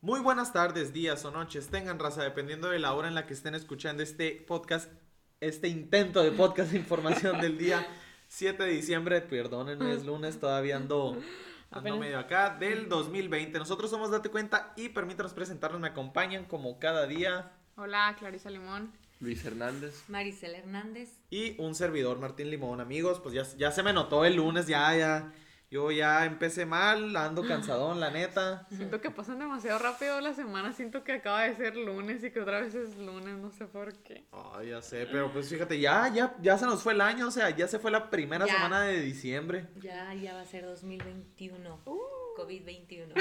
Muy buenas tardes, días o noches, tengan raza, dependiendo de la hora en la que estén escuchando este podcast, este intento de podcast de información del día 7 de diciembre, perdónenme, es lunes, todavía ando, ando medio acá, del 2020. Nosotros somos Date Cuenta y permítanos presentarnos, me acompañan como cada día Hola, Clarisa Limón. Luis Hernández. Maricel Hernández. y un servidor, Martín Limón. Amigos, pues ya, ya se me notó el lunes, ya, ya, yo ya empecé mal, ando cansadón, la neta. Siento que pasan demasiado rápido las semanas. Siento que acaba de ser lunes y que otra vez es lunes. No sé por qué. Ay, ya sé, pero pues fíjate, ya, ya, ya se nos fue el año, o sea, ya se fue la primera Ya. semana de diciembre. Ya, ya va a ser 2021. COVID-21.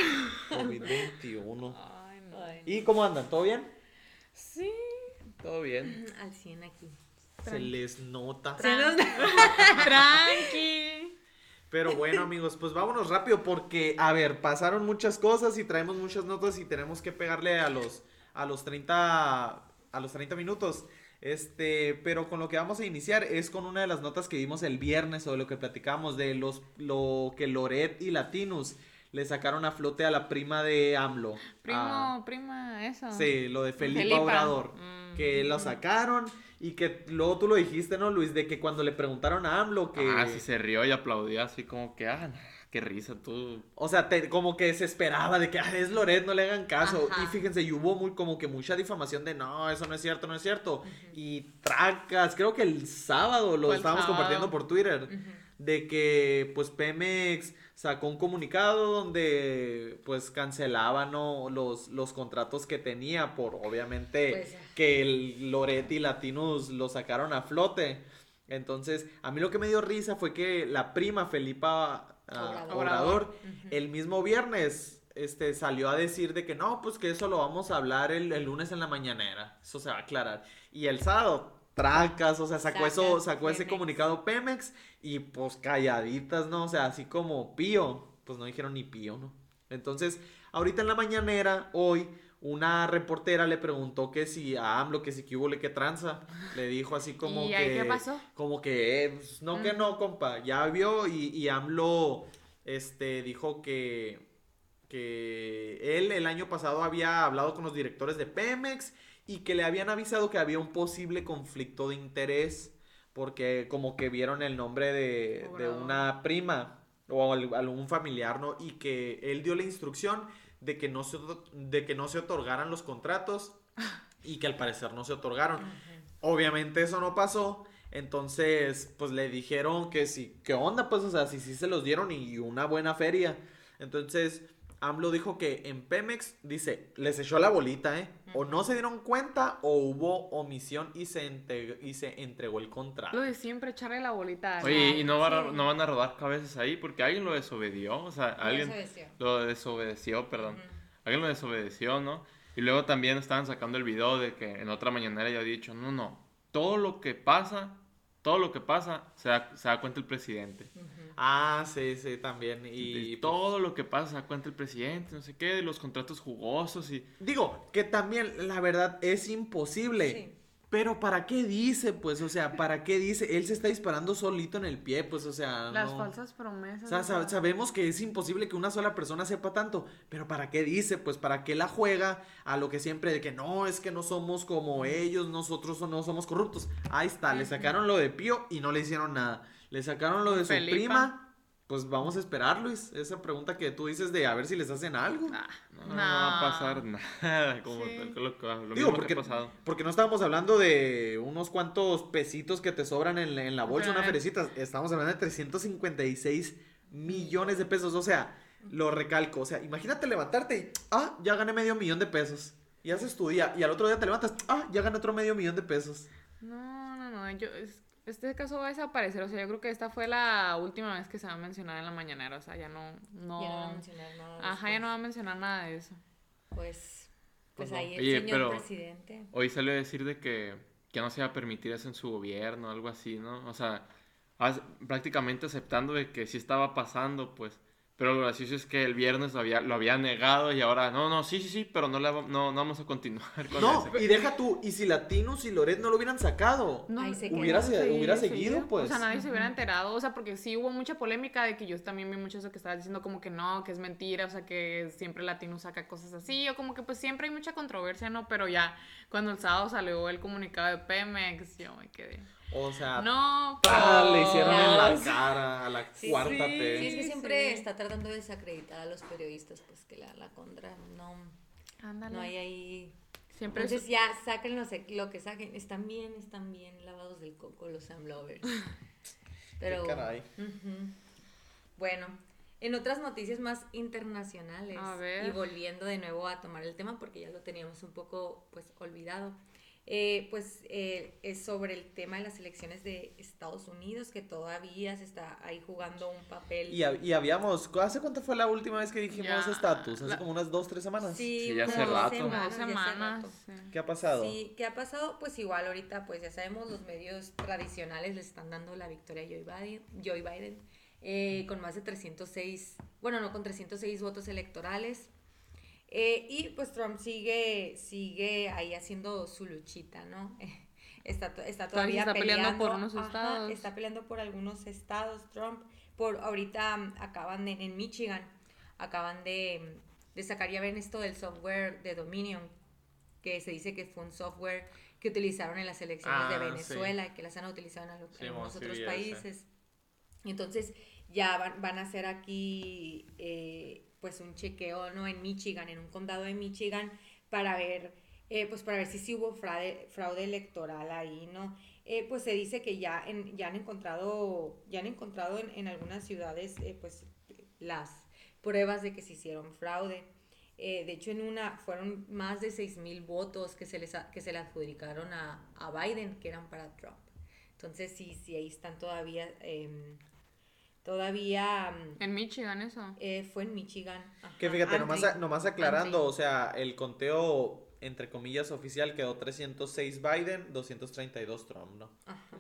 COVID-21. Ay, no. Ay, ¿Y cómo andan? ¿Todo bien? Sí. Todo bien. Al 100 aquí. Se les nota. Se nos- Tranqui. Pero bueno, amigos, pues vámonos rápido porque, a ver, pasaron muchas cosas y traemos muchas notas y tenemos que pegarle a los, a los 30, a los 30 minutos. Este, pero con lo que vamos a iniciar es con una de las notas que vimos el viernes o de lo que platicamos de los, lo que Loret y Latinus le sacaron a flote a la prima de AMLO. Primo, a- prima, eso. Sí, lo de Felipa. Obrador. Mm. Que lo sacaron y que luego tú lo dijiste, ¿no, Luis? De que cuando le preguntaron a AMLO que... Ah, sí se rió y aplaudió así como que, ah, qué risa tú. O sea, te- como que se esperaba de que "Ah, es Loret, no le hagan caso. Ajá. Y fíjense, y hubo muy, como que mucha difamación de no, eso no es cierto, no es cierto. Y tracas, creo que el sábado lo el estábamos sábado. compartiendo por Twitter. De que pues Pemex sacó un comunicado donde pues cancelaba ¿no? los, los contratos que tenía por obviamente Pues. Que el Loret y Latinos lo sacaron a flote. Entonces, a mí lo que me dio risa fue que la prima Felipa Obrador. Obrador, el mismo viernes este, salió a decir de que no, pues que eso lo vamos a hablar el, el lunes en la mañanera. Eso se va a aclarar. Y el sábado, tracas, o sea, sacó, Saca eso, sacó ese comunicado Pemex y pues calladitas, ¿no? O sea, así como pío, pues no dijeron ni pío, ¿no? Entonces, ahorita en la mañanera, hoy, una reportera le preguntó que si a AMLO, que si que hubo le que tranza. Le dijo así como ¿Y que. qué pasó? Como que, eh, pues, no que Mm. no, compa. Ya vio y, y AMLO este, dijo que, que él el año pasado había hablado con los directores de Pemex y que le habían avisado que había un posible conflicto de interés porque como que vieron el nombre de, de una prima o al- algún familiar, ¿no? Y que él dio la instrucción de que no se, de que no se otorgaran los contratos y que al parecer no se otorgaron. Obviamente eso no pasó. Entonces, pues le dijeron que sí, ¿qué onda? Pues, o sea, si sí se los dieron y una buena feria. Entonces, AMLO dijo que en Pemex, dice, les echó la bolita, ¿eh? O no se dieron cuenta o hubo omisión y se, entre- y se entregó el contrato. Lo de siempre echarle la bolita. Oye, ¿y no, van a- sí. no van a rodar cabezas ahí? Porque alguien lo desobedió, o sea, alguien desobedeció. lo desobedeció, perdón. Alguien lo desobedeció, ¿no? Y luego también estaban sacando el video de que en otra mañanera ya había dicho, no, no, todo lo que pasa, todo lo que pasa, se da, se da cuenta el presidente. Ah, sí, sí, también. Y, pues, todo lo que pasa cuenta el presidente, no sé qué, de los contratos jugosos y... Digo, que también, la verdad, es imposible. Sí. Pero ¿para qué dice? Pues, o sea, ¿para qué dice? Él se está disparando solito en el pie, pues, o sea, Las no. falsas promesas. O sea, sabemos que es imposible que una sola persona sepa tanto, pero ¿para qué dice? Pues para qué la juega a lo que siempre de que no, es que no somos como ellos, nosotros no somos corruptos. Ahí está, le sacaron lo de Pío y no le hicieron nada. Le sacaron lo de su Felipa. prima. Pues vamos a esperar, Luis. Esa pregunta que tú dices de a ver si les hacen algo. Ah, No, no va a pasar nada, como Sí. lo, lo- lo Digo, mismo porque, que ha pasado. porque no estábamos hablando de unos cuantos pesitos que te sobran en, la- en la bolsa, una ferecita. Estamos hablando de 356 millones de pesos. O sea, lo recalco. O sea, imagínate levantarte y, ah, ya gané medio millón de pesos. Y haces tu día. Y al otro día te levantas, ah, ya gané otro medio millón de pesos. No, no, no. Yo, es- este caso va a desaparecer. O sea, yo creo que esta fue la última vez que se va a mencionar en la mañanera. O sea, ya no. no... Ya no va a mencionar nada. Ajá, ya no va a mencionar nada de eso. Pues, Pues pues, no. ahí el Oye, señor pero- presidente. Hoy salió a decir de que, que no se iba a permitir eso en su gobierno, algo así, ¿no? O sea, as- prácticamente aceptando de que sí estaba pasando, pues, Pero lo gracioso es que el viernes lo había, lo había negado y ahora, no, no, sí, sí, sí, pero no, le, va- no, no vamos a continuar con No, ese. y deja tú, y si Latinus y Loret no lo hubieran sacado. No, Ahí se Hubiera, quedó. se- hubiera Sí, seguido, seguido. pues. O sea, nadie se hubiera enterado. O sea, porque sí hubo mucha polémica de que yo también vi mucho eso que estabas diciendo, como que no, que es mentira, o sea, que siempre Latino saca cosas así, o como que pues siempre hay mucha controversia, ¿no? Pero ya cuando el sábado salió el comunicado de Pemex, yo me quedé. O sea, No, ¡pah! pero- le hicieron en la cara a la Sí, cuarta sí. T. Sí, es que siempre sí. está tratando de desacreditar a los periodistas, pues que la, la contra no, Ándale. no hay ahí. Siempre es- Entonces ya saquen lo, lo que saquen. Están bien, están bien lavados del coco los Sam Lovers. Pero, Qué caray. Ujú. Bueno, en otras noticias más internacionales A ver. y volviendo de nuevo a tomar el tema porque ya lo teníamos un poco pues olvidado. Eh, pues eh, es sobre el tema de las elecciones de Estados Unidos que todavía se está ahí jugando un papel. Y, y habíamos, ¿hace cuánto fue la última vez que dijimos Ya, estatus? Hace la- como unas dos, tres semanas. Sí, ya hace rato. ya hace semanas. rato. sí. ¿Qué ha pasado? Sí, ¿qué ha pasado? Pues igual ahorita, pues ya sabemos, los medios tradicionales le están dando la victoria a Joe Biden, Joe Biden eh, con más de 306, bueno, no, con 306 votos electorales. Eh, y pues Trump sigue, sigue ahí haciendo su luchita, ¿no? Está, está todavía está peleando peleando, por unos ajá, estados. está peleando por algunos estados, Trump. Por ahorita mm, acaban de, en Michigan, acaban de, de sacar, ya ven esto del software de Dominion, que se dice que fue un software que utilizaron en las elecciones Ah, de sí. Venezuela y que las han utilizado en, algo- Sí, en algunos sí otros ese. países. Entonces ya van, van a hacer aquí eh, pues un chequeo ¿no? en Michigan, en un condado de Michigan, para ver, eh, pues para ver si sí hubo fraude, fraude electoral ahí, ¿no? Eh, pues se dice que ya, ya han encontrado, ya han encontrado en, en algunas ciudades eh, pues las pruebas de que se hicieron fraude. De hecho, en una fueron más de 6 mil votos que se, les, que se le adjudicaron a, a Biden, que eran para Trump. Entonces, sí, sí, ahí están todavía, em, todavía, mm, En Michigan eso. eh, fue en Michigan. Ajá, Que fíjate, nomás, a- nomás aclarando, o sea, el conteo, entre comillas, oficial quedó 306 Biden, 232 Trump, ¿no? Ajá.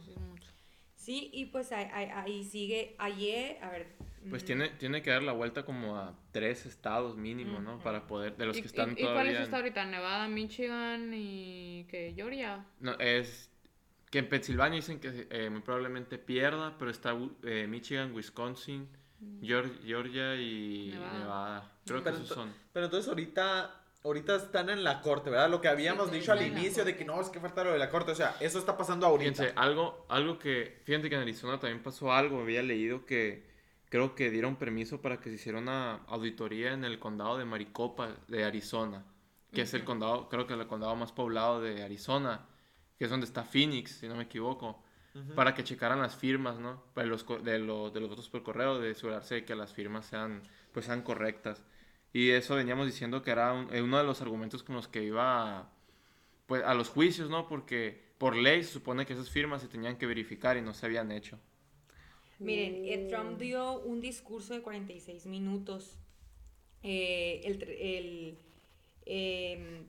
Sí, y pues ahí, ahí- sigue, ayer, a ver. Pues mm, tiene, tiene que dar la vuelta como a tres estados mínimo, ¿no? Para poder, de los ¿Y, que están y- y cuál es todavía... esta ahorita? ¿Nevada, Michigan y que Georgia? No, es que en Pensilvania dicen que eh, muy probablemente pierda, pero está eh, Michigan, Wisconsin, Geor- Georgia y Nevada. Nevada. Creo que Pero esos ento- son. Pero entonces ahorita, ahorita están en la corte, ¿verdad? Lo que habíamos Sí, dicho al inicio de que no, es que falta lo de la corte, o sea, eso está pasando ahorita. Fíjense, algo, algo que, fíjate que en Arizona también pasó algo, había leído que creo que dieron permiso para que se hiciera una auditoría en el condado de Maricopa de Arizona, que es el condado, creo que el condado más poblado de Arizona, que es donde está Phoenix, si no me equivoco, Ujú. para que checaran las firmas, ¿no? Para los, de, los, de los votos por correo, de asegurarse de que las firmas sean, pues, sean correctas. Y eso veníamos diciendo que era un- eh, uno de los argumentos con los que iba a, pues, a los juicios, ¿no? Porque por ley se supone que esas firmas se tenían que verificar y no se habían hecho. Miren, eh, Trump dio un discurso de 46 minutos. Eh, el, el, em,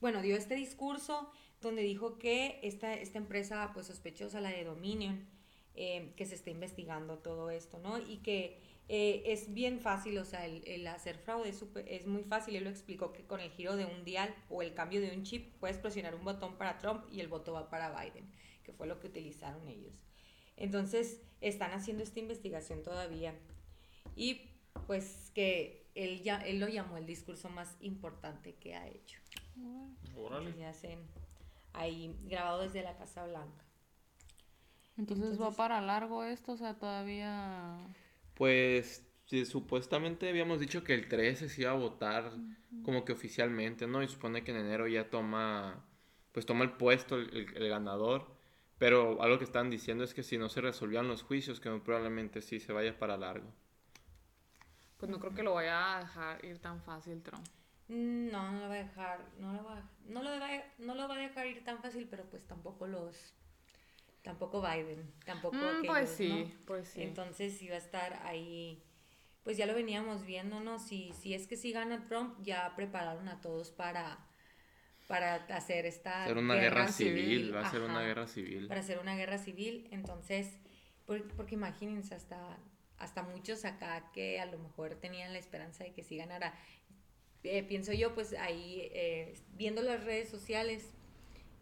bueno, dio este discurso donde dijo que esta, esta empresa pues sospechosa, la de Dominion, em, que se está investigando todo esto, ¿no? Y que eh, es bien fácil, o sea, el, el hacer fraude es, súper- es muy fácil. Él lo explicó que con el giro de un dial o el cambio de un chip puedes presionar un botón para Trump y el voto va para Biden, que fue lo que utilizaron ellos. Entonces, están haciendo esta investigación todavía. Y pues que él, ya, él lo llamó el discurso más importante que ha hecho. Órale. Hacen ahí grabado desde la Casa Blanca. Entonces, va para largo esto, o sea, todavía... Pues sí, supuestamente habíamos dicho que el 13 se iba a votar como que oficialmente, ¿no? Y supone que en enero ya toma, pues toma el puesto el, el- el ganador. Pero algo que están diciendo es que si no se resolvían los juicios, que muy probablemente sí se vaya para largo. Pues no creo que lo vaya a dejar ir tan fácil Trump. No, no lo va a dejar, no lo va, no lo va, no lo va a dejar ir tan fácil, pero pues tampoco los, tampoco Biden, tampoco Mm, aquellos, pues sí, ¿no? pues sí. Entonces sí va a estar ahí, pues ya lo veníamos viendo, ¿no? Si, si es que si gana Trump, ya prepararon a todos para, para hacer esta Ser una guerra, civil, civil, va a ser una guerra civil. Para hacer una guerra civil, entonces, por- porque imagínense hasta hasta muchos acá que a lo mejor tenían la esperanza de que sí ganara. Eh, pienso yo, pues ahí, eh, viendo las redes sociales,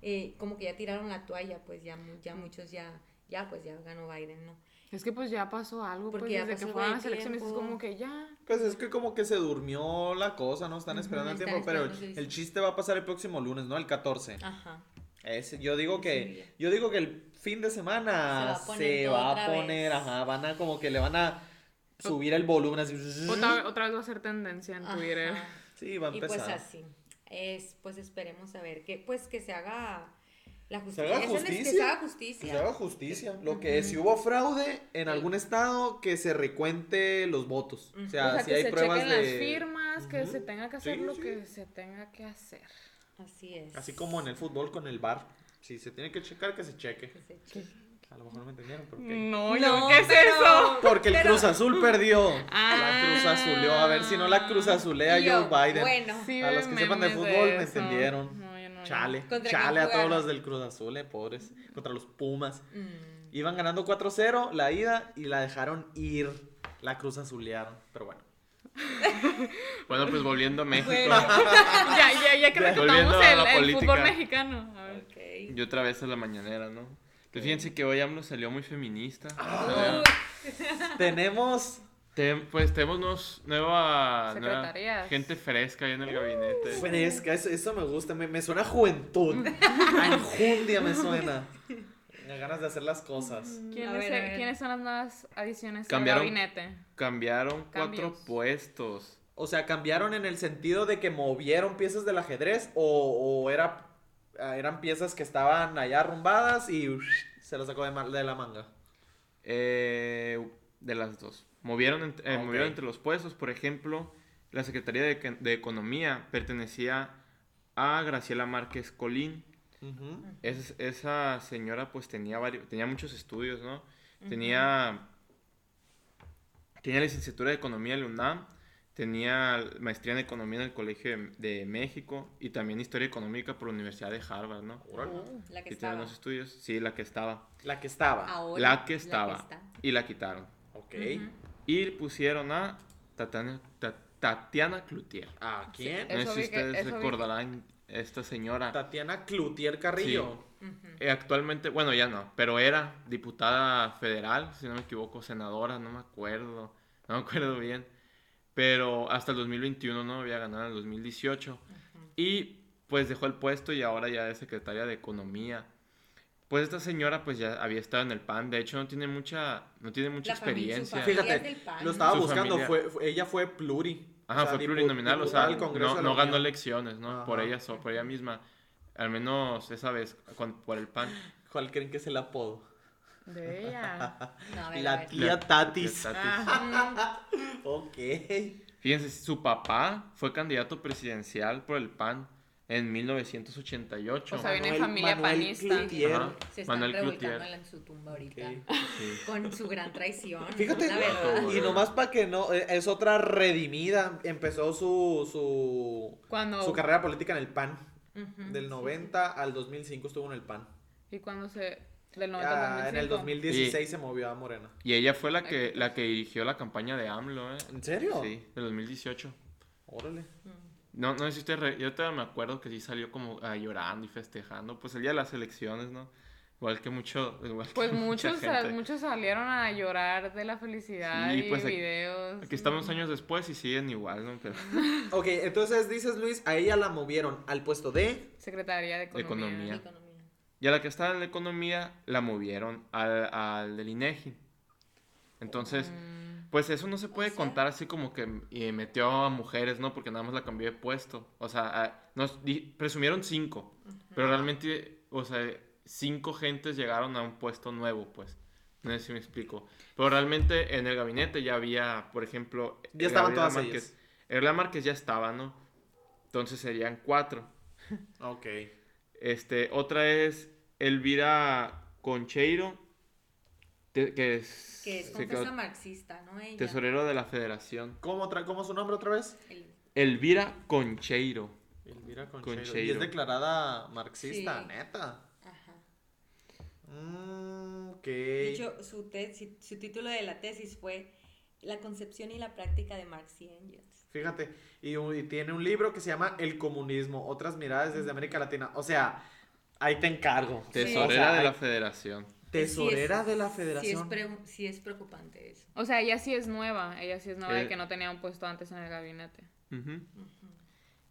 eh, como que ya tiraron la toalla, pues ya, mu- ya muchos ya, ya, pues ya ganó Biden, ¿no? Es que pues ya pasó algo, Porque pues ya desde pasó que fueron las elecciones es como que ya. Pues es que como que se durmió la cosa, ¿no? Están esperando el tiempo, pero el chiste va a pasar el próximo lunes, ¿no? El 14. Ajá. Ese- yo digo que yo digo que el fin de semana Se va a poner va a ajá, van a como que le van a subir el volumen así. Otra, otra vez va a ser tendencia en Twitter. Ajá. Sí, va a Y pues empezar. así. Es, pues esperemos a ver que, pues que se haga la Se justicia. haga Eso es que justicia. se haga Que justicia. se haga justicia. Lo que si hubo fraude en algún estado, que se recuente los votos. O sea, o sea, si que hay se pruebas chequen de... las firmas, que Ujú. se tenga que hacer Sí, lo sí. que se tenga que hacer. Así es. Así como en el fútbol con el bar. Si se tiene que checar, que se cheque. Que se cheque. A lo mejor no me entendieron, pero ok. No, No, ¿qué es pero- eso? Porque el Pero- Cruz Azul perdió. Ah. La Cruz Azuleó. A ver si no la Cruz Azulea yo, Joe Biden. Bueno, Sí, a los que sepan de fútbol me entendieron. No, yo no. Chale. ¿Contra Chale a todos los del Cruz Azul, eh, pobres. Contra los Pumas. mm, Iban ganando 4-0 la ida y la dejaron ir. La Cruz Azulearon. Pero bueno. Bueno, pues volviendo a México. Bueno. Ya, ya, ya que Volviendo retomamos el, fútbol mexicano. A ver. Y otra vez a la mañanera, ¿no? Pues fíjense que hoy AMLO salió muy feminista. Ah. Tenemos te- pues tenemos nuevos- nueva, nueva gente fresca ahí en el gabinete. fresca. Eso, eso me gusta. Me, me suena a juventud. A enjundia me suena. A ganas de hacer las cosas. ¿Quiénes, ver, a ver. ¿Quiénes son las nuevas adiciones Cambiaron- al gabinete? Cambiaron cuatro Cambios. puestos. O sea, cambiaron en el sentido de que movieron piezas del ajedrez o, o era, eran piezas que estaban allá arrumbadas y uff, se las sacó de, de la manga. Eh, de las dos. Movieron, ent- eh, Ok. movieron entre los puestos, por ejemplo, la Secretaría de, de Economía pertenecía a Graciela Márquez Colín. Es- esa señora pues tenía varios, tenía muchos estudios, ¿no? Tenía, tenía licenciatura de Economía en la UNAM, tenía maestría en Economía en el Colegio de, de México y también Historia Económica por la Universidad de Harvard, ¿no? Órale. La que Sí, tiene estaba. unos estudios, sí, la que estaba. La que estaba. Ahora, La que estaba. y la quitaron. Ok. Y pusieron a Tatiana, Ta- Tatiana Cloutier. ¿A quién? Sí. No sé si que- ustedes que- recordarán esta señora. Tatiana Cloutier Carrillo. Eh, actualmente, bueno, ya no, pero era diputada federal, si no me equivoco, senadora, no me acuerdo, no me acuerdo bien. Pero hasta el 2021 no había ganado en el 2018. Y pues dejó el puesto y ahora ya es secretaria de Economía. Pues esta señora pues ya había estado en el PAN, de hecho no tiene mucha, no tiene mucha La experiencia. familia es Fíjate, del PAN. lo estaba Su buscando. Fue, fue- ella fue pluri. Ajá, O sea, fue plurinominal, o sea, no, no ganó elecciones, ¿no? Por ella, so- por ella misma. Al menos esa vez, con- por el PAN. ¿Cuál creen que es el apodo? De ella. No, a ver, a La tía Tatis. Tatis. Ah, Ok. Fíjense, su papá fue candidato presidencial por el PAN en 1988. O sea, viene Manuel- familia Manuel panista. Cloutier. Se están Manuel en su tumba ahorita. Sí. Con su gran traición. Fíjate, La verdad. y nomás para que no, eh, es otra redimida, empezó su, su, Cuando, su carrera política en el PAN, Ujú, del sí, 90 al 2005 estuvo en el PAN. y cuando se. Del 90 Ya, al en el 2005. 2016 se movió a Morena. Y ella fue la que, la que dirigió la campaña de AMLO, ¿eh? ¿En serio? Sí, del 2018. Órale. sí. No, no sé si usted, re- yo todavía me acuerdo que sí salió como ah, llorando y festejando, pues el día de las elecciones, ¿no? Igual que mucho, igual que Pues mucha muchos, gente. muchos salieron a llorar de la felicidad Sí, y pues, aquí- videos. Aquí estamos años después y siguen igual, ¿no? Pero, Ok, entonces dices Luis, a ella la movieron al puesto de... Secretaría de Economía. Economía. Y a la que estaba en la economía la movieron al, al del INEGI. Entonces, Mm, pues eso no se puede sea- contar así como que y metió a mujeres, ¿no? Porque nada más la cambió de puesto. O sea, a- nos di- presumieron cinco, pero realmente, o sea, cinco gentes llegaron a un puesto nuevo, pues. No sé si me explico. Pero realmente en el gabinete ya había, por ejemplo... Ya estaban Gabriela todas Márquez. ellas. Gabriela Márquez ya estaba, ¿no? Entonces serían cuatro. Ok. Este, otra es Elvira Concheiro, te- que es, Que es quedó confesa marxista, ¿no? Ella. tesorero de la federación. ¿Cómo, ¿Cómo es su nombre otra vez? El- Elvira Concheiro. Elvira Concheiro. Concheiro. Y es declarada marxista, Sí. neta. Ajá. Mm, ok. De hecho, su, su título de la tesis fue La concepción y la práctica de Marx y Engels. Fíjate, y, tiene un libro que se llama El comunismo, otras miradas desde América Latina. O sea, ahí te encargo. Tesorera O sea, de la federación. Tesorera Sí es- de la Sí es, federación. pre- sí es preocupante eso. O sea, ella sí es nueva. Ella sí es nueva Eh. de que no tenía un puesto antes en el gabinete.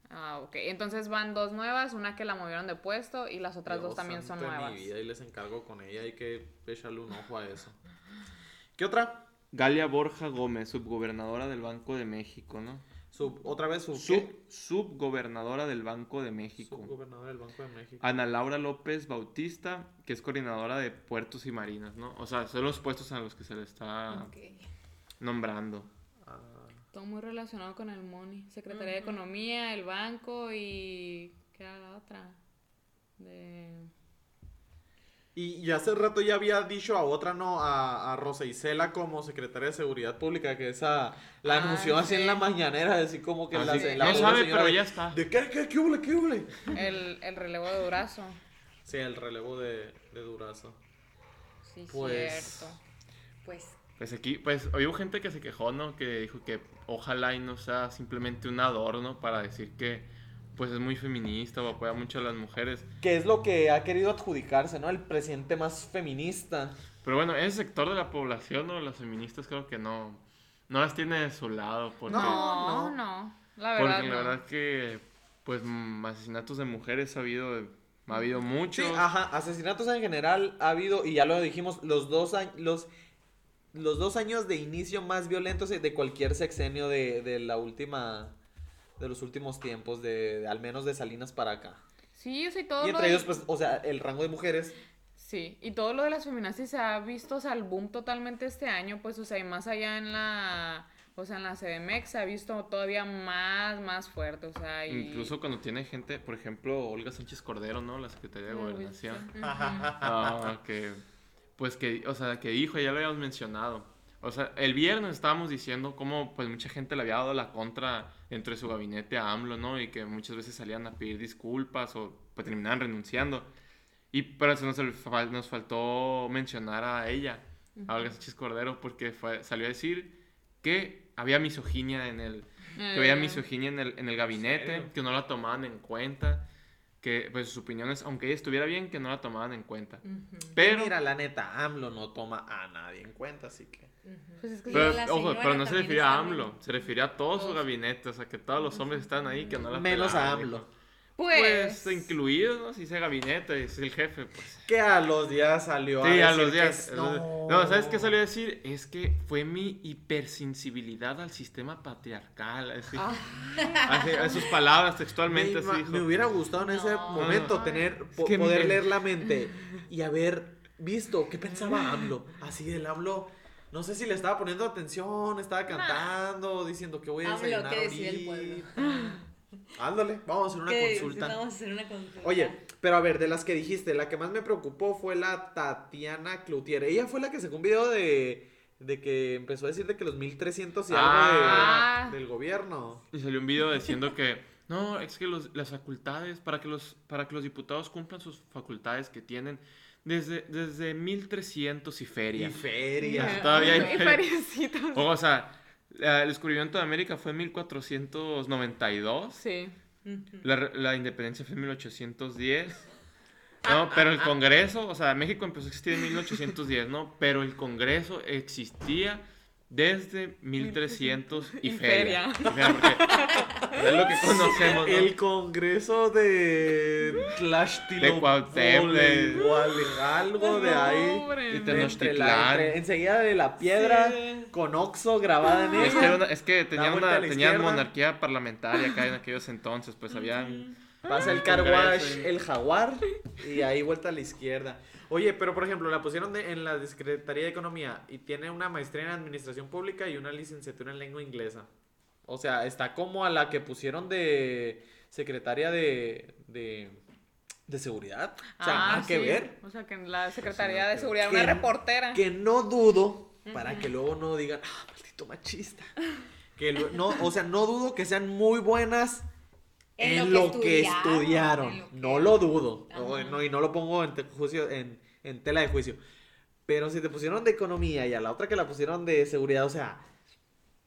Ah, ok. Entonces van dos nuevas, una que la movieron de puesto y las otras dos también son nuevas. mi vida y les encargo con ella, hay que echarle un ojo a eso. ¿Qué otra? Galia Borja Gómez, subgobernadora del Banco de México, ¿no? Sub, otra vez sub, Sub, subgobernadora del Banco de México. Subgobernador del Banco de México. Ana Laura López Bautista, que es coordinadora de puertos y marinas, ¿no? O sea, son los puestos a los que se le está nombrando. Ah, Todo muy relacionado con el money. Secretaría de Economía, el banco y... ¿Qué era la otra? De... Y, y hace rato ya había dicho a otra, ¿no? A, a Rosa Isela como secretaria de Seguridad Pública, que esa la Ah, anunció así sí. en la mañanera, así como que Ah, la, sí. la No sabe, señora pero ya está. ¿De qué, qué, qué huble, qué huble? El, el relevo de Durazo. Sí, el relevo de, de Durazo. Sí, Pues- cierto. Pues Pues aquí, pues, hubo gente que se quejó, ¿no? Que dijo que ojalá y no sea simplemente un adorno para decir que, pues, es muy feminista o apoya mucho a las mujeres. Que es lo que ha querido adjudicarse, ¿no? El presidente más feminista. Pero bueno, ese sector de la población, ¿no? Las feministas creo que no, no las tiene de su lado. Porque, No, no. no. La porque verdad, la no. verdad que, pues, mm, asesinatos de mujeres ha habido, ha habido Sí, muchos. ajá, asesinatos en general ha habido, y ya lo dijimos, los dos años, los, los dos años de inicio más violentos de cualquier sexenio de, de la última, de los últimos tiempos, de, de al menos de Salinas para acá. Sí, o sea, y todo Y lo entre de- ellos, pues, o sea, el rango de mujeres, Sí, y todo lo de las feminazis se ha visto, o sea, el boom totalmente este año, pues, o sea, y más allá en la, o sea, en la CDMX se ha visto todavía más, más fuerte, o sea, y... Incluso cuando tiene gente, por ejemplo, Olga Sánchez Cordero, ¿no? La Secretaría de ¿Lo Gobernación. viste? Ah, que, pues que, o sea, que dijo, ya lo habíamos mencionado. O sea, el viernes estábamos diciendo cómo, pues, mucha gente le había dado la contra entre su gabinete a AMLO, ¿no? Y que muchas veces salían a pedir disculpas o, pues, terminaban renunciando. Y, pero eso nos, nos faltó mencionar a ella, a Olga Sánchez Cordero, porque fue, salió a decir que había misoginia en el, que había Eh, misoginia en el, en el gabinete, serio? que no la tomaban en cuenta, que pues sus opiniones, aunque ella estuviera bien, que no la tomaban en cuenta. ujú, Pero, mira, la neta, AMLO no toma a nadie en cuenta, así que... ujú. Pues es que pero, la ojo, pero no se refiere a AMLO, se refiere a todo su gabinete, o sea, que todos los hombres están ahí, que no la Menos a AMLO. Pues, Pues, incluidos, ¿no? Si dice gabinete, es el jefe, pues. Que a los días salió Sí, a decir los que días. No. ¿sabes qué salió a decir? Es que fue mi hipersensibilidad al sistema patriarcal. Así, Ah. así, a sus palabras Me, textualmente así dijo. me hubiera gustado en ese No. momento Ay. tener, po- que poder me- leer la mente y haber visto qué pensaba AMLO. Así el AMLO, no sé si le estaba poniendo atención, estaba cantando, diciendo que voy a AMLO, desayunar ¿qué decía el ahorita. Ándale, vamos a hacer una ¿Qué? consulta. Vamos a hacer una consulta. Oye, pero a ver, de las que dijiste, la que más me preocupó fue la Tatiana Cloutier. Ella fue la que sacó un video de, de que empezó a decir de que los 1300 y Ah. algo de- del gobierno. Y salió un video diciendo que no, es que los- las facultades, para que los, para que los diputados cumplan sus facultades que tienen desde, desde 1300 y feria. Y feria. Todavía hay y feria. feriecitos. O sea, el descubrimiento de América fue en 1492. Sí. La, la independencia fue en 1810. No, pero el Congreso, o sea, México empezó a existir en 1810, ¿no? Pero el Congreso existía desde 1300 y Y feria. feria. Y feria, porque es lo que conocemos, ¿no? El congreso de Tlaxtilo. De algo de ahí. De Tenochtitlán. enseguida de la piedra Sí. con Oxo grabada en Es que, una- es que una, a la tenían monarquía parlamentaria acá en aquellos entonces, pues habían... Pasa el Un car wash, congreso y- el jaguar y ahí vuelta a la izquierda. Oye, pero por ejemplo, la pusieron de- en la Secretaría de Economía y tiene una maestría en Administración Pública y una licenciatura en Lengua Inglesa. O sea, está como a la que pusieron de secretaria de, de, de seguridad. O sea, Ah, nada que sí. ver. O sea, que en la Secretaría nada de que Seguridad, ver. una Que- reportera. Que no dudo, para que luego no digan, ah, maldito machista. Que lo- no, o sea, no dudo que sean muy buenas en, lo, que estudiaron. en lo que- No lo dudo. No, y no lo pongo en, te- juicio, en, en tela de juicio. Pero si te pusieron de economía y a la otra que la pusieron de seguridad, o sea,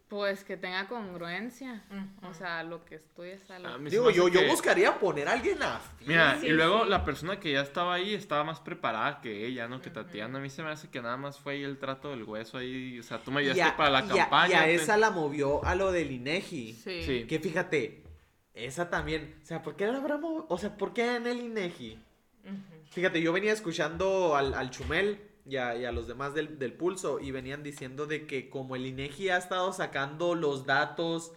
Pues que tenga congruencia. Ujú. O sea, lo que estudias a lo... A Digo, yo, yo buscaría poner a alguien a... Mira, Sí, y luego sí. la persona que ya estaba ahí estaba más preparada que ella, ¿no? Que Tatiana. A mí se me hace que nada más fue ahí el trato del hueso ahí. O sea, tú me ayudaste para la y a- campaña. Y a te- esa la movió a lo del INEGI. Sí. Sí. Que fíjate, esa también. O sea, ¿por qué la habrá? O sea, ¿por qué en el INEGI? Ujú. Fíjate, yo venía escuchando al, al Chumel y a, y a los demás del, del Pulso y venían diciendo de que como el INEGI ha estado sacando los datos.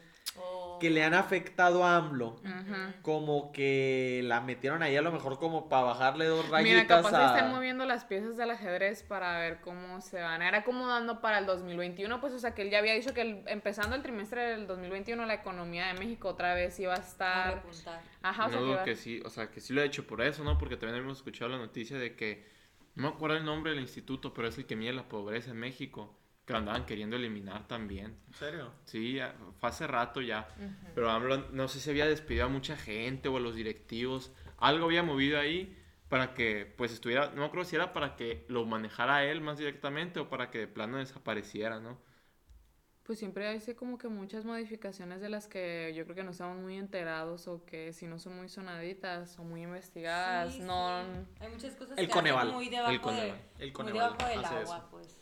Que le han afectado a AMLO, Ujú. como que la metieron ahí a lo mejor como para bajarle dos Mira, rayitas capaz a... están moviendo las piezas del ajedrez para ver cómo se van a ir acomodando para el 2021. Pues, o sea, que él ya había dicho que el- empezando el trimestre del 2021 la economía de México otra vez iba a A estar... repuntar. Ajá, o sea, no que que sí, o sea, que sí lo ha hecho por eso, ¿no? Porque también hemos escuchado la noticia de que, no me acuerdo el nombre del instituto, pero es el que mide la pobreza en México, que lo andaban queriendo eliminar también. ¿En serio? Sí, ya- fue hace rato ya. Pero AMLO, no sé si había despedido a mucha gente o a los directivos. Algo había movido ahí para que, pues, estuviera, no me acuerdo si era para que lo manejara él más directamente o para que de plano desapareciera, ¿no? Pues siempre hay como que muchas modificaciones de las que yo creo que no estamos muy enterados o que si no son muy sonaditas o muy investigadas, Sí, no... sí. Hay muchas cosas El que Coneval. muy debajo, El Coneval. de, El muy Coneval debajo del agua, eso.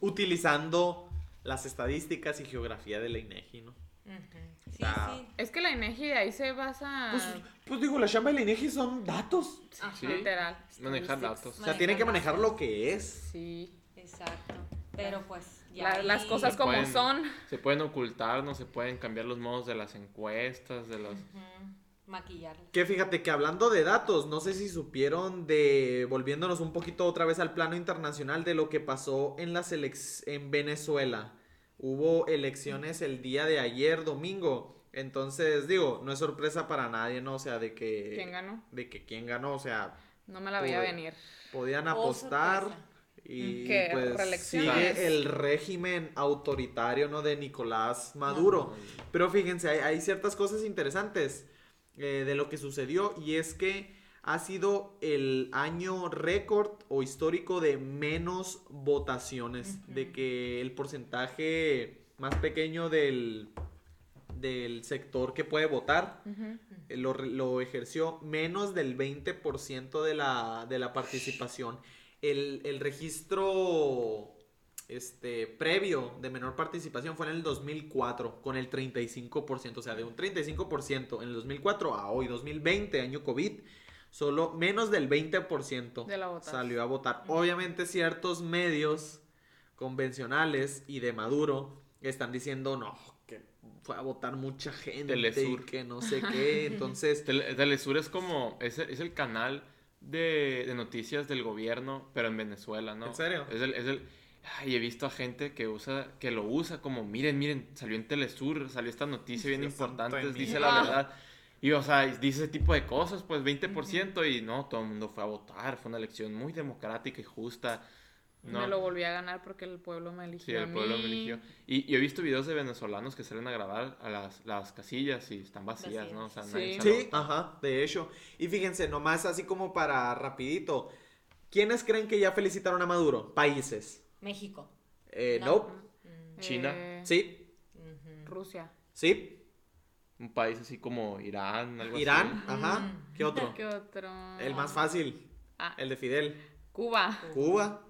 Utilizando las estadísticas y geografía de la INEGI, ¿no? Ujú. Sí, Ah. sí. Es que la INEGI de ahí se basa... Pues, pues digo, la chamba de la INEGI son datos. Ajá. Sí. Literal. Manejar Statistics, datos. O sea, tienen que manejar lo que es. Sí. Exacto. Pero pues ya La- ahí- las cosas Se como pueden- son. Se pueden ocultar, no se pueden cambiar los modos de las encuestas, de los... Maquillarlas. Que fíjate que hablando de datos, no sé si supieron de, volviéndonos un poquito otra vez al plano internacional, de lo que pasó en las en Venezuela. Hubo elecciones el día de ayer, domingo. Entonces, digo, no es sorpresa para nadie, ¿no? O sea, de que... ¿Quién ganó? De que quién ganó, o sea, No me la veía venir. podían Oh, apostar y ¿Qué? pues sigue el régimen autoritario, ¿no? De Nicolás Maduro. Pero fíjense, hay, hay ciertas cosas interesantes eh, de lo que sucedió y es que ha sido el año récord o histórico de menos votaciones, de que el porcentaje más pequeño del, del sector que puede votar eh, lo, lo ejerció menos del 20% de la, de la participación. El, el registro este, previo de menor participación fue en el 2004 con el 35%, o sea, de un 35% en el 2004 a hoy, 2020, año COVID, solo menos del 20% De salió a votar. Obviamente ciertos medios convencionales y de Maduro están diciendo, no, que fue a votar mucha gente Telesur. y que no sé qué, entonces... Tele- Telesur es como, es, es el canal de, de noticias del gobierno, pero en Venezuela, ¿no? ¿En serio? Es el, es el, ay, he visto a gente que usa, que lo usa como, miren, miren, salió en Telesur, salió esta noticia bien importante, dice la verdad. Y, o sea, dice ese tipo de cosas, pues 20%, y no, todo el mundo fue a votar, fue una elección muy democrática y justa. No, Me lo volví a ganar porque el pueblo me eligió Sí, a el pueblo mí. me eligió. Y, y he visto videos de venezolanos que salen a grabar a las, las casillas y están vacías, ¿no? O sea, Sí. Sí, ajá, de hecho. Y fíjense, nomás así como para rapidito, ¿quiénes creen que ya felicitaron a Maduro? Países. México. Eh, No. nope. Mm, China. Eh, Sí. Rusia. sí. Un país así como Irán, algo Irán, así. ajá. Mm. ¿Qué otro? ¿Qué otro? El más fácil, Ah, el de Fidel. Cuba. Cuba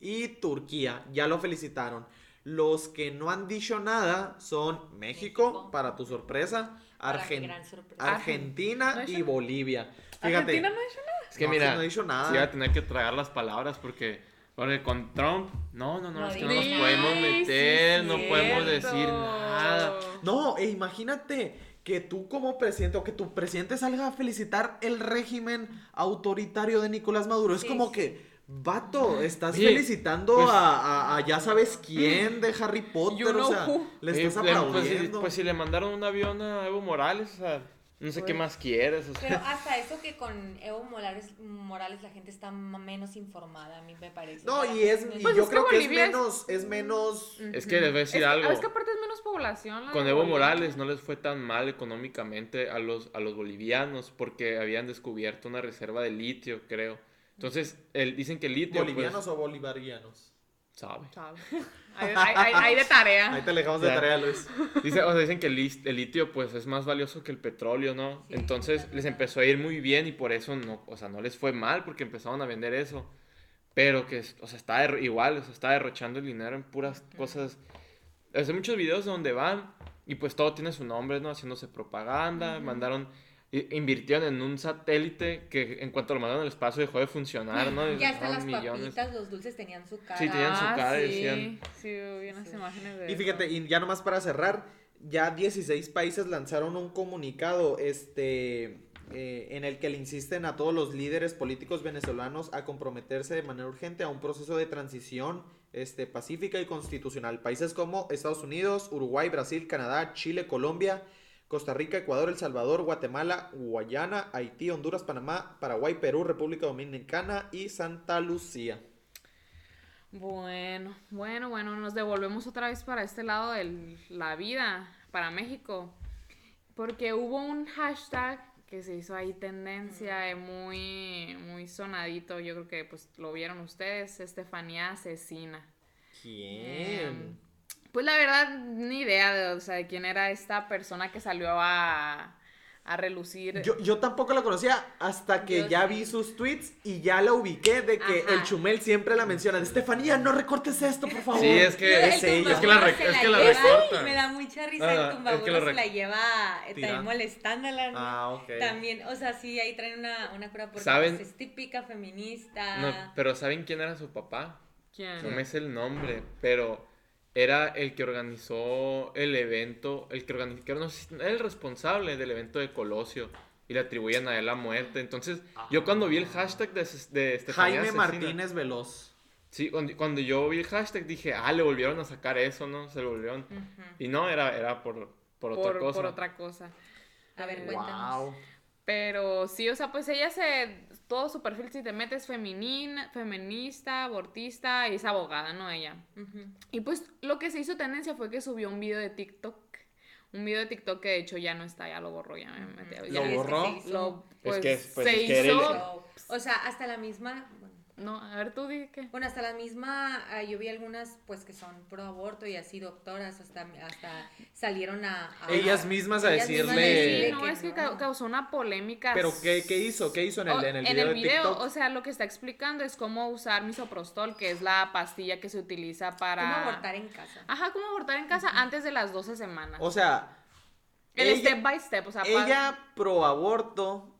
y Turquía. Ya lo felicitaron. Los que no han dicho nada son México, México. para tu sorpresa, Para Argen- gran sorpresa. Argentina ¿No ha dicho y? Bolivia. Fíjate. Argentina no ha hecho nada. Es que No, mira, no he dicho nada. sí voy a tener que tragar las palabras porque, porque con Trump, no, no, no, No es que no nos podemos meter, sí, no podemos decir nada. No, e imagínate que tú como presidente o que tu presidente salga a felicitar el régimen autoritario de Nicolás Maduro. Es como sí. que, vato, estás Oye, felicitando pues- a, a- a ya sabes quién de Harry Potter. You o sea, who. le Sí, estás pues, si, aplaudiendo. pues si le mandaron un avión a Evo Morales, o sea, no sé qué más quieres, o sea. Pero hasta eso que con Evo Morales, Morales la gente está menos informada, a mí me parece. no, y es, y Pues yo es creo que es es- menos, es menos. Es que les voy a Es decir que, algo. es que aparte es menos población. la Con Evo Bolivia. Morales no les fue tan mal económicamente a los, a los bolivianos porque habían descubierto una reserva de litio, creo. Entonces, el, dicen que el litio... pues, ¿Bolivianos o bolivarianos? Sabe. Sabe. Hay, hay- hay- hay de tarea. Ahí te dejamos de tarea, Luis. Dice, o sea, dicen que el, el litio pues es más valioso que el petróleo, ¿no? Sí, Entonces es les empezó a ir muy bien y por eso no, o sea, no les fue mal porque empezaron a vender eso. Pero que, o sea, está igual, o sea, está derrochando el dinero en puras cosas. Hace muchos videos donde van y pues todo tiene su nombre, ¿no? Haciéndose propaganda, mandaron, i- invirtieron en un satélite que en cuanto lo mandaron al espacio dejó de funcionar, ¿no? Y Y hasta las papitas, los dulces tenían su cara. Sí, tenían su Ah, cara y sí. decían- Sí, vi unas Sí. imágenes de Y eso. fíjate, y ya nomás para cerrar, ya 16 países lanzaron un comunicado este, eh, en el que le insisten a todos los líderes políticos venezolanos a comprometerse de manera urgente a un proceso de transición este, pacífica y constitucional. Países como Estados Unidos, Uruguay, Brasil, Canadá, Chile, Colombia, Costa Rica, Ecuador, El Salvador, Guatemala, Guayana, Haití, Honduras, Panamá, Paraguay, Perú, República Dominicana y Santa Lucía. Bueno, bueno, bueno, nos devolvemos otra vez para este lado de la vida, para México, porque hubo un hashtag que se hizo ahí tendencia, muy, muy sonadito, yo creo que pues lo vieron ustedes, Estefanía Asesina. ¿Quién? Pues la verdad, ni idea de, o sea, de quién era esta persona que salió a, a relucir. Yo, yo tampoco la conocía hasta que Yo ya sí. vi sus tweets y ya la ubiqué de que Ajá. el Chumel siempre la menciona. De Estefanía, no recortes esto, por favor. Sí, es que- es ella. es que la rec- es que la lleva, recortan. Me da mucha risa Ah, el es que tumbaburro la se la lleva eh, también molestándola. ¿no? Ah, ok. También, o sea, sí, ahí traen una, una cura porque ¿Saben? pues, es típica feminista. No, pero ¿saben quién era su papá? ¿Quién? No me sé el nombre, pero era el que organizó el evento, el que organizó, no sé era el responsable del evento de Colosio y le atribuían a él la muerte. Entonces, yo cuando vi el hashtag de, de Estefanía Jaime Asesina, Martínez Veloz. Sí, cuando, cuando yo vi el hashtag dije, ah, le volvieron a sacar eso, ¿no? Se lo volvieron. Y no, era, era por, por otra cosa. por otra cosa. A ver, Eh, cuéntanos. Wow. Pero sí, o sea, pues ella se. Todo su perfil, si te metes, femenina, feminista, abortista y es abogada, ¿no? Ella. Y pues lo que se hizo tendencia fue que subió un video de TikTok. Un video de TikTok que de hecho ya no está, ya lo borró, ya me metí a ver. ¿Lo Ya es que borró? se hizo Lo, Es pues, que, pues, se es que era el- hizo. O sea, hasta la misma. No, a ver tú di qué. bueno, hasta la misma. ah, yo vi algunas, pues, que son pro aborto y así doctoras, hasta, hasta salieron a. a- Ellas mismas a ellas mismas decirle- decirle Sí, no, es que no. causó una polémica. Pero, ¿qué, qué hizo? ¿Qué hizo en el, O- en el video de TikTok? o sea, lo que está explicando es cómo usar misoprostol, que es la pastilla que se utiliza para... ¿Cómo abortar en casa? Ajá, cómo abortar en casa antes de las 12 semanas. O sea, el ella- step by step, o sea, ella pro aborto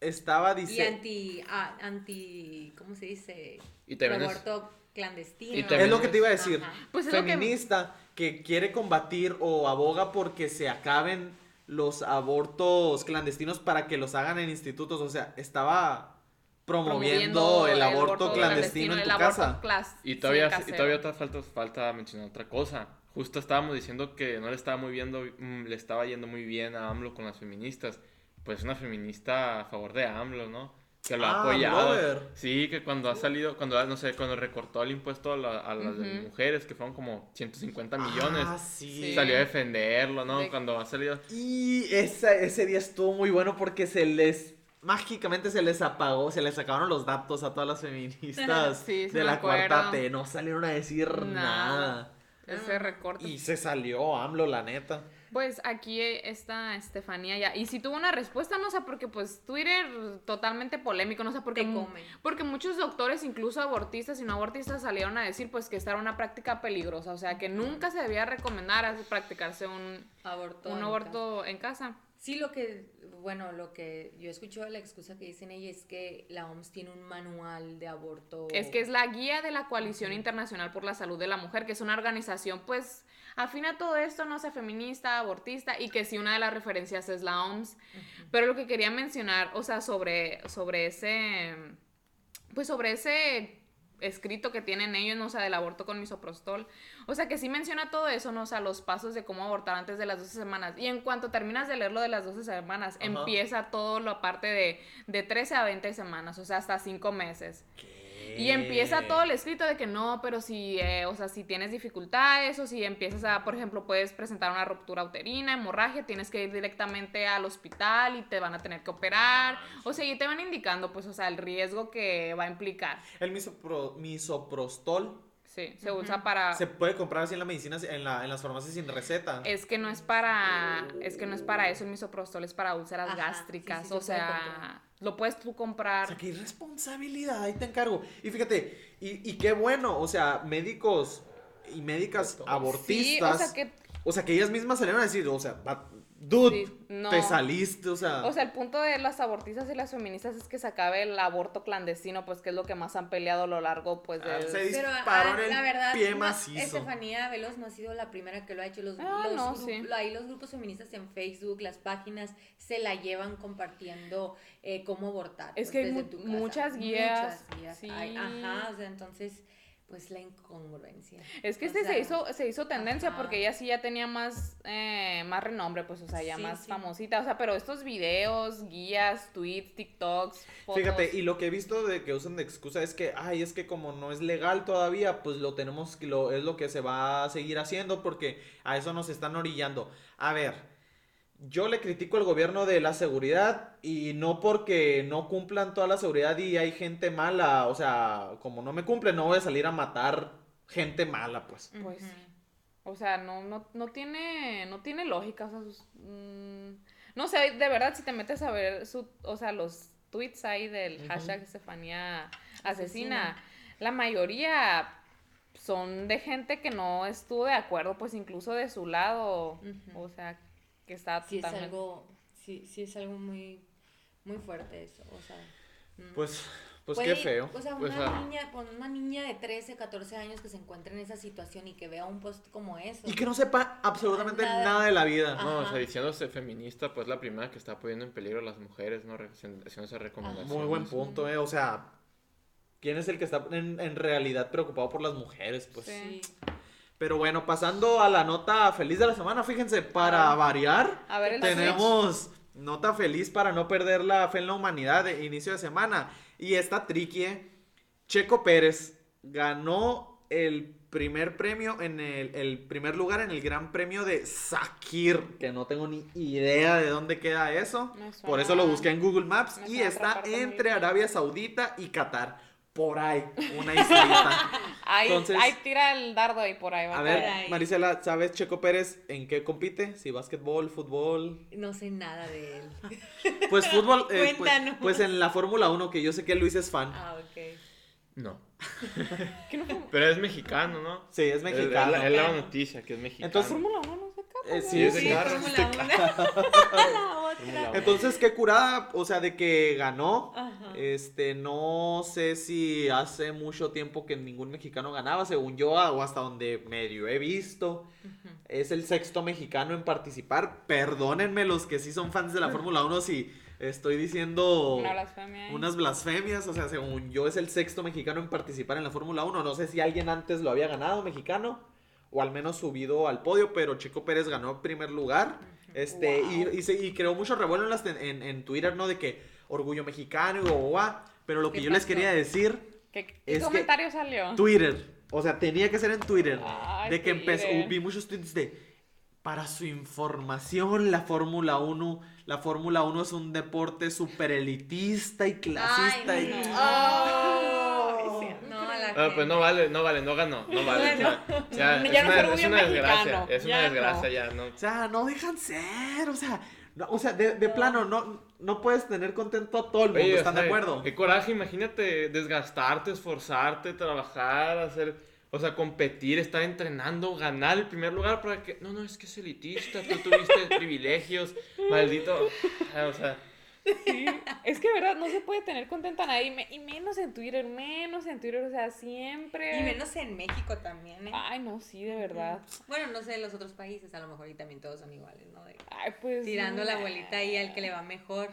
estaba Y diciendo... anti, ah, anti, ¿cómo se dice? Y también es- aborto clandestino. y también Es lo que te iba a decir. Pues que- feminista que... quiere combatir o aboga porque se acaben los abortos clandestinos para que los hagan en institutos. O sea, estaba promoviendo, el, aborto clandestino, en tu casa. Y sí, todavía, y todavía otra falta, falta mencionar otra cosa. Justo estábamos diciendo que no le estaba muy viendo, mm, le estaba yendo muy bien a AMLO con las feministas. Pues una feminista a favor de AMLO, ¿no? Que lo ha Ah, apoyado. brother. Sí, que cuando ha salido, cuando, no sé, cuando recortó el impuesto a, la- a las mujeres, que fueron como 150 millones, Ah, sí. Salió a defenderlo, ¿no? De- Cuando ha salido... Y esa- ese día estuvo muy bueno porque se les mágicamente se les apagó, se les sacaron los datos a todas las feministas Sí, sí de la cuarta. T, no salieron a decir Nada. nada. Ese recorte. Y se salió AMLO, la neta. Pues aquí está Estefanía ya. Y si tuvo una respuesta, no sé, porque pues Twitter totalmente polémico, no sé, porque, Te mu- come. porque muchos doctores, incluso abortistas y no abortistas, salieron a decir pues que esta era una práctica peligrosa, o sea, que nunca se debía recomendar practicarse un, Aborto. un en aborto en casa. Sí, lo que, bueno, lo que yo escucho la excusa que dicen ella es que la OMS tiene un manual de aborto. Es que es la guía de la Coalición Internacional por la Salud de la Mujer, que es una organización, pues, afina a todo esto, no sea feminista, abortista, y que sí una de las referencias es la OMS. Pero lo que quería mencionar, o sea, sobre, sobre ese, pues sobre ese escrito que tienen ellos, ¿no? o sea, del aborto con misoprostol. O sea, que sí menciona todo eso, ¿no? O sea, los pasos de cómo abortar antes de las 12 semanas. Y en cuanto terminas de leer lo de las 12 semanas, Ajá. empieza todo lo aparte de, de 13 a 20 semanas, o sea, hasta 5 meses. Y empieza todo el escrito de que no, pero si, eh, o sea, si tienes dificultades o si empiezas a, por ejemplo, puedes presentar una ruptura uterina, hemorragia, tienes que ir directamente al hospital y te van a tener que operar. O sea, y te van indicando, pues, o sea, el riesgo que va a implicar. El misopro- misoprostol Sí, se usa para... Se puede comprar así en la medicina, en, la, en las farmacias sin receta. Es que no es para, es que no es para eso el misoprostol, es para úlceras Ajá, gástricas, sí, sí, o puede sea, lo puedes tú O comprar. sea, qué irresponsabilidad, ahí te encargo. Y fíjate, y, y qué bueno, o sea, médicos y médicas Sí, abortistas. o sea que, O sea, que ellas mismas salieron a decir, o sea, va- dude, Sí, no. te saliste, o sea. o sea, el punto de las abortistas y las feministas es que se acabe el aborto clandestino, pues que es lo que más han peleado a lo largo, pues, Ah, del... se Pero disparó ah, en el la verdad, pie no- macizo. Estefanía Veloz no ha sido la primera que lo ha hecho. Los, Ah, los no, sí. ahí los grupos feministas en Facebook, las páginas, se la llevan compartiendo eh, cómo abortar. Es pues, que hay mu- muchas guías, Muchas guías sí. hay, ajá, o sea, entonces, pues la incongruencia. Es que O este sea, se hizo, se hizo tendencia ajá. porque ella sí ya tenía más, eh, más renombre, pues, o sea, ya Sí, más sí. famosita. O sea, pero estos videos, guías, tweets, TikToks, fotos. Fíjate, y lo que he visto de que usan de excusa es que, ay, es que como no es legal todavía, pues lo tenemos, que lo, es lo que se va a seguir haciendo porque a eso nos están orillando. A ver, yo le critico al gobierno de la seguridad y no porque no cumplan toda la seguridad y hay gente mala, o sea, como no me cumplen, no voy a salir a matar gente mala, pues. Pues. O sea, no, no, no tiene, no tiene lógica. O sea, sus- mm, no sé, de verdad, si te metes a ver su, o sea, los tweets ahí del hashtag Estefanía asesina, Asesina. la mayoría son de gente que no estuvo de acuerdo, pues incluso de su lado. O sea, que está Sí es totalmente- algo, sí, sí es algo muy, muy fuerte eso, o sea. mm. Pues, pues Puede qué feo. O sea, Pues, una, niña, con una niña de 13, 14 años que se encuentre en esa situación y que vea un post como eso. Y que no sepa absolutamente Nada. nada de la vida. No, o Ajá. sea, diciéndose feminista, pues la primera que está poniendo en peligro a las mujeres, ¿no? Haciendo esa recomendación. Muy buen punto, eh. O sea, ¿quién es el que está en, en realidad preocupado por las mujeres? Pues. Sí. Pero bueno, pasando a la nota feliz de la semana, fíjense, para Ah. variar, A ver, el tenemos nota feliz para no perder la fe en la humanidad de inicio de semana. Y esta tricky, eh. Checo Pérez ganó el primer premio en el, el primer lugar en el Gran Premio de Sakir, que no tengo ni idea de dónde queda eso. Por eso lo busqué en Google Maps me y está entre. Arabia Saudita y Qatar por ahí una historieta. ahí, Entonces, ahí tira el dardo y por ahí va. A ver, ahí. Marisela, ¿sabes Checo Pérez en qué compite? ¿Si básquetbol, fútbol? No sé nada de él. pues fútbol, eh, pues, pues en la Fórmula 1, que yo sé que Luis es fan. Ah, ok. No. Pero es mexicano, ¿no? Sí, es mexicano. Es, la noticia que es mexicano. Entonces, Fórmula 1 no se acaba. Eh, sí, es de. Fórmula 1. Entonces, qué curada, o sea, de que ganó. Ajá. Este, no sé si hace mucho tiempo que ningún mexicano ganaba, según yo, o hasta donde medio he visto. Es el sexto mexicano en participar. Perdónenme los que sí son fans de la Fórmula 1 si estoy diciendo Una blasfemia. unas blasfemias. O sea, según yo, es el sexto mexicano en participar en la Fórmula 1. No sé si alguien antes lo había ganado, mexicano, o al menos subido al podio, pero Checo Pérez ganó primer lugar. Este, Wow. y, y, se- y creó mucho revuelo en, las en, en Twitter, ¿no? De que orgullo mexicano y guau. Pero lo que ¿Qué yo les quería decir, ¿Qué, qué es que- comentario salió? Twitter. O sea, tenía que ser en Twitter. Ay, de que empezó, vi muchos tweets de, para su información, la Fórmula 1, la Fórmula 1 es un deporte super elitista y clasista. Ay, y- no. ¡Ay! No, Ah, pues no vale, no vale, no ganó, no vale. o sea, ya, Ya es, no una, es una desgracia, es una ya desgracia no. ya, no. O sea, no dejan ser, o sea, no, o sea, de, de plano, no, no puedes tener contento a todo el mundo, Oye, ¿están o sea, de acuerdo? Qué coraje, imagínate desgastarte, esforzarte, trabajar, hacer, o sea, competir, estar entrenando, ganar el primer lugar para que, no, no, es que es elitista, tú tuviste privilegios, maldito, o sea, Sí, es que verdad, no se puede tener contenta a nadie, y me- y menos en Twitter, menos en Twitter, o sea, siempre. Y menos en México también, ¿eh? Ay, no, sí, de verdad. Bueno, no sé, los otros países a lo mejor y también todos son iguales, ¿no? De- Ay, pues. tirando la abuelita ahí al que le va mejor.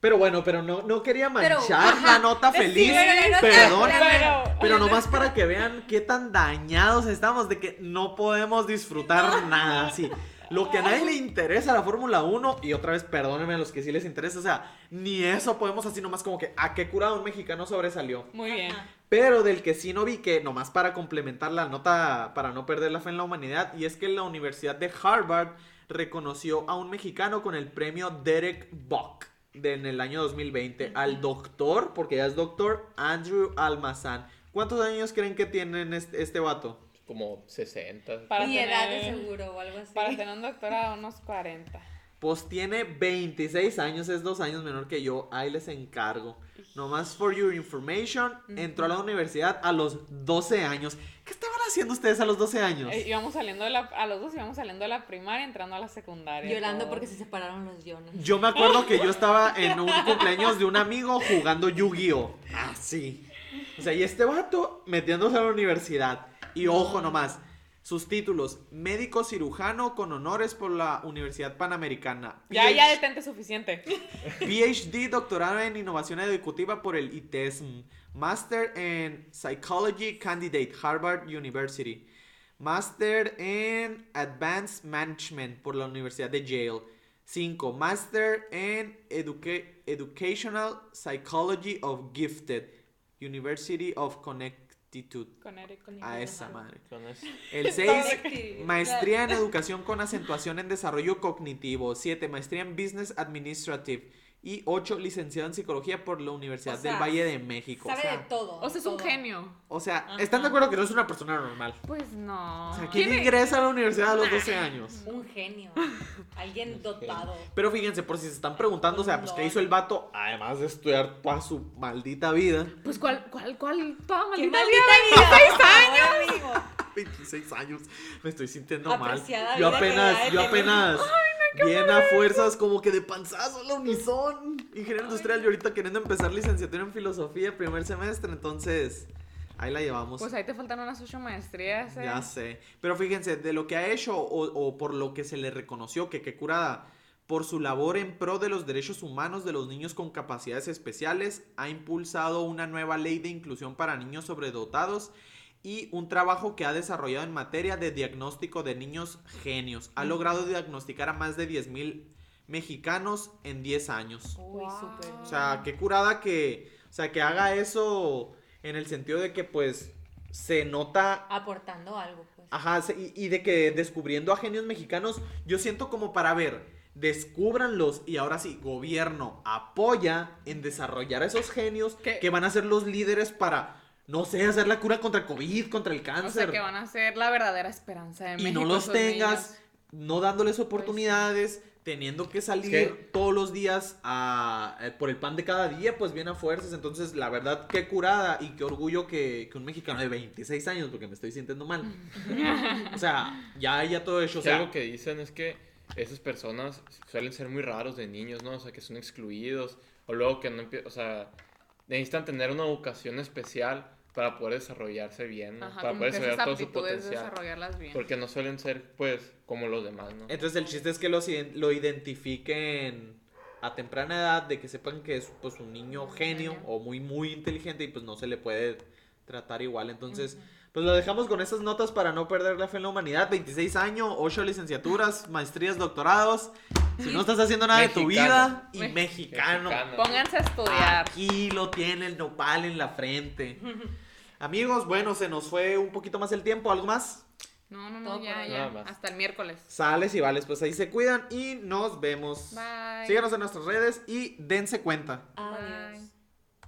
Pero bueno, pero no, no quería Pero, manchar ajá, la nota sí, feliz, pero no te- perdón, Pero- pero nomás para que vean qué tan dañados estamos de que no podemos disfrutar nada así. Lo que a nadie le interesa la Fórmula 1, y otra vez perdónenme a los que sí les interesa, o sea, ni eso podemos así nomás como que a qué curado un mexicano sobresalió. Muy bien. Pero del que sí no vi que, nomás para complementar la nota, para no perder la fe en la humanidad, y es que la Universidad de Harvard reconoció a un mexicano con el premio Derek Buck de, en el año 2020, al doctor, porque ya es doctor, Andrew Almazán, ¿Cuántos años creen que tienen este, este vato? Como 60. Para Mi edad de seguro o algo así. Para tener un doctorado, unos 40. Pues tiene 26 años, es dos años menor que yo. Ahí les encargo. Nomás for your information, entró a la universidad a los 12 años. ¿Qué estaban haciendo ustedes a los 12 años? Eh, íbamos saliendo de la, a los dos íbamos saliendo de la primaria, entrando a la secundaria. Llorando porque se separaron los Jonas. Yo me acuerdo que yo estaba en un cumpleaños de un amigo jugando Yu-Gi-Oh! Así. O sea, y este vato metiéndose a la universidad. Y ojo nomás, sus títulos, médico cirujano con honores por la Universidad Panamericana. Ya, ya PhD detente suficiente. PhD, doctorado en innovación educativa por el ITESM. Master en Psychology Candidate, Harvard University. Master en Advanced Management por la Universidad de Yale. 5. Master en Educa- Educational Psychology of Gifted, University of Connecticut. Con Eric, con A esa madre. Con eso. El 6, maestría en educación con acentuación en desarrollo cognitivo. 7, maestría en business administrative. Y 8, licenciado en psicología por la Universidad O sea, del Valle de México. Sabe o sea, de todo. O sea, es un genio. o sea, ¿están de acuerdo que no es una persona normal? Pues no. O sea, ¿quién ¿Quién es? ingresa a la universidad a los 12 años? Un genio. Alguien dotado. Pero fíjense, por si se están preguntando, o sea, pues ¿qué hizo el vato? Además de estudiar toda su maldita vida. Pues cuál, cuál, cuál, toda ¡Qué maldita maldita vida. vida! Ahora mismo. 26 años. Me estoy sintiendo mal. Yo vida apenas, yo apenas. Bien a fuerzas, como que de panzazo a la unison. Ingeniero industrial y ahorita queriendo empezar licenciatura en filosofía, primer semestre. Entonces, ahí la llevamos. Pues ahí te faltan unas ocho maestrías. eh. Ya sé. Pero fíjense, de lo que ha hecho o, o por lo que se le reconoció, que qué curada, por su labor en pro de los derechos humanos de los niños con capacidades especiales, ha impulsado una nueva ley de inclusión para niños sobredotados y un trabajo que ha desarrollado en materia de diagnóstico de niños genios. Ha logrado diagnosticar a más de 10.000 mexicanos en 10 años. Uy, Wow. súper. O sea, qué curada que, o sea, que haga eso en el sentido de que pues se nota Aportando algo, pues. Ajá, y, y de que descubriendo a genios mexicanos, yo siento como para ver, descúbranlos y ahora sí, gobierno apoya en desarrollar a esos genios ¿Qué? que van a ser los líderes para, no sé, hacer la cura contra el COVID, contra el O sea, cáncer. que van a ser la verdadera esperanza de y México. no los tengas, niños. no dándoles oportunidades, teniendo que salir Es que- todos los días a, eh, por el pan de cada día, pues bien a fuerzas. Entonces, la verdad, qué curada y qué orgullo que, que un mexicano de 26 años, porque me estoy sintiendo mal. o sea, ya haya todo hecho. O Sí, sea, algo que dicen es que esas personas suelen ser muy raros de niños, ¿no? O sea, que son excluidos. O luego que no empie- O sea, necesitan tener una educación especial para poder desarrollarse bien, ¿no? Ajá, para poder desarrollar todo su potencial. desarrollarlas bien. Porque no suelen ser, pues, como los demás, ¿no? Entonces el chiste es que los lo identifiquen a temprana edad, de que sepan que es pues un niño genio. o muy muy inteligente y pues no se le puede tratar igual. Entonces, pues lo dejamos con esas notas para no perder la fe en la humanidad. 26 años, 8 licenciaturas, maestrías, doctorados. Si no estás haciendo nada de tu vida y Me- mexicano. Mexicano. Pónganse a estudiar. Aquí lo tiene el nopal en la frente. Amigos, bueno, se nos fue un poquito más el tiempo. ¿Algo más? No, no, no, ya, ya. Hasta el miércoles. Sales y vales, pues ahí se cuidan y nos vemos. Bye. Síganos en nuestras redes y dense cuenta. Bye.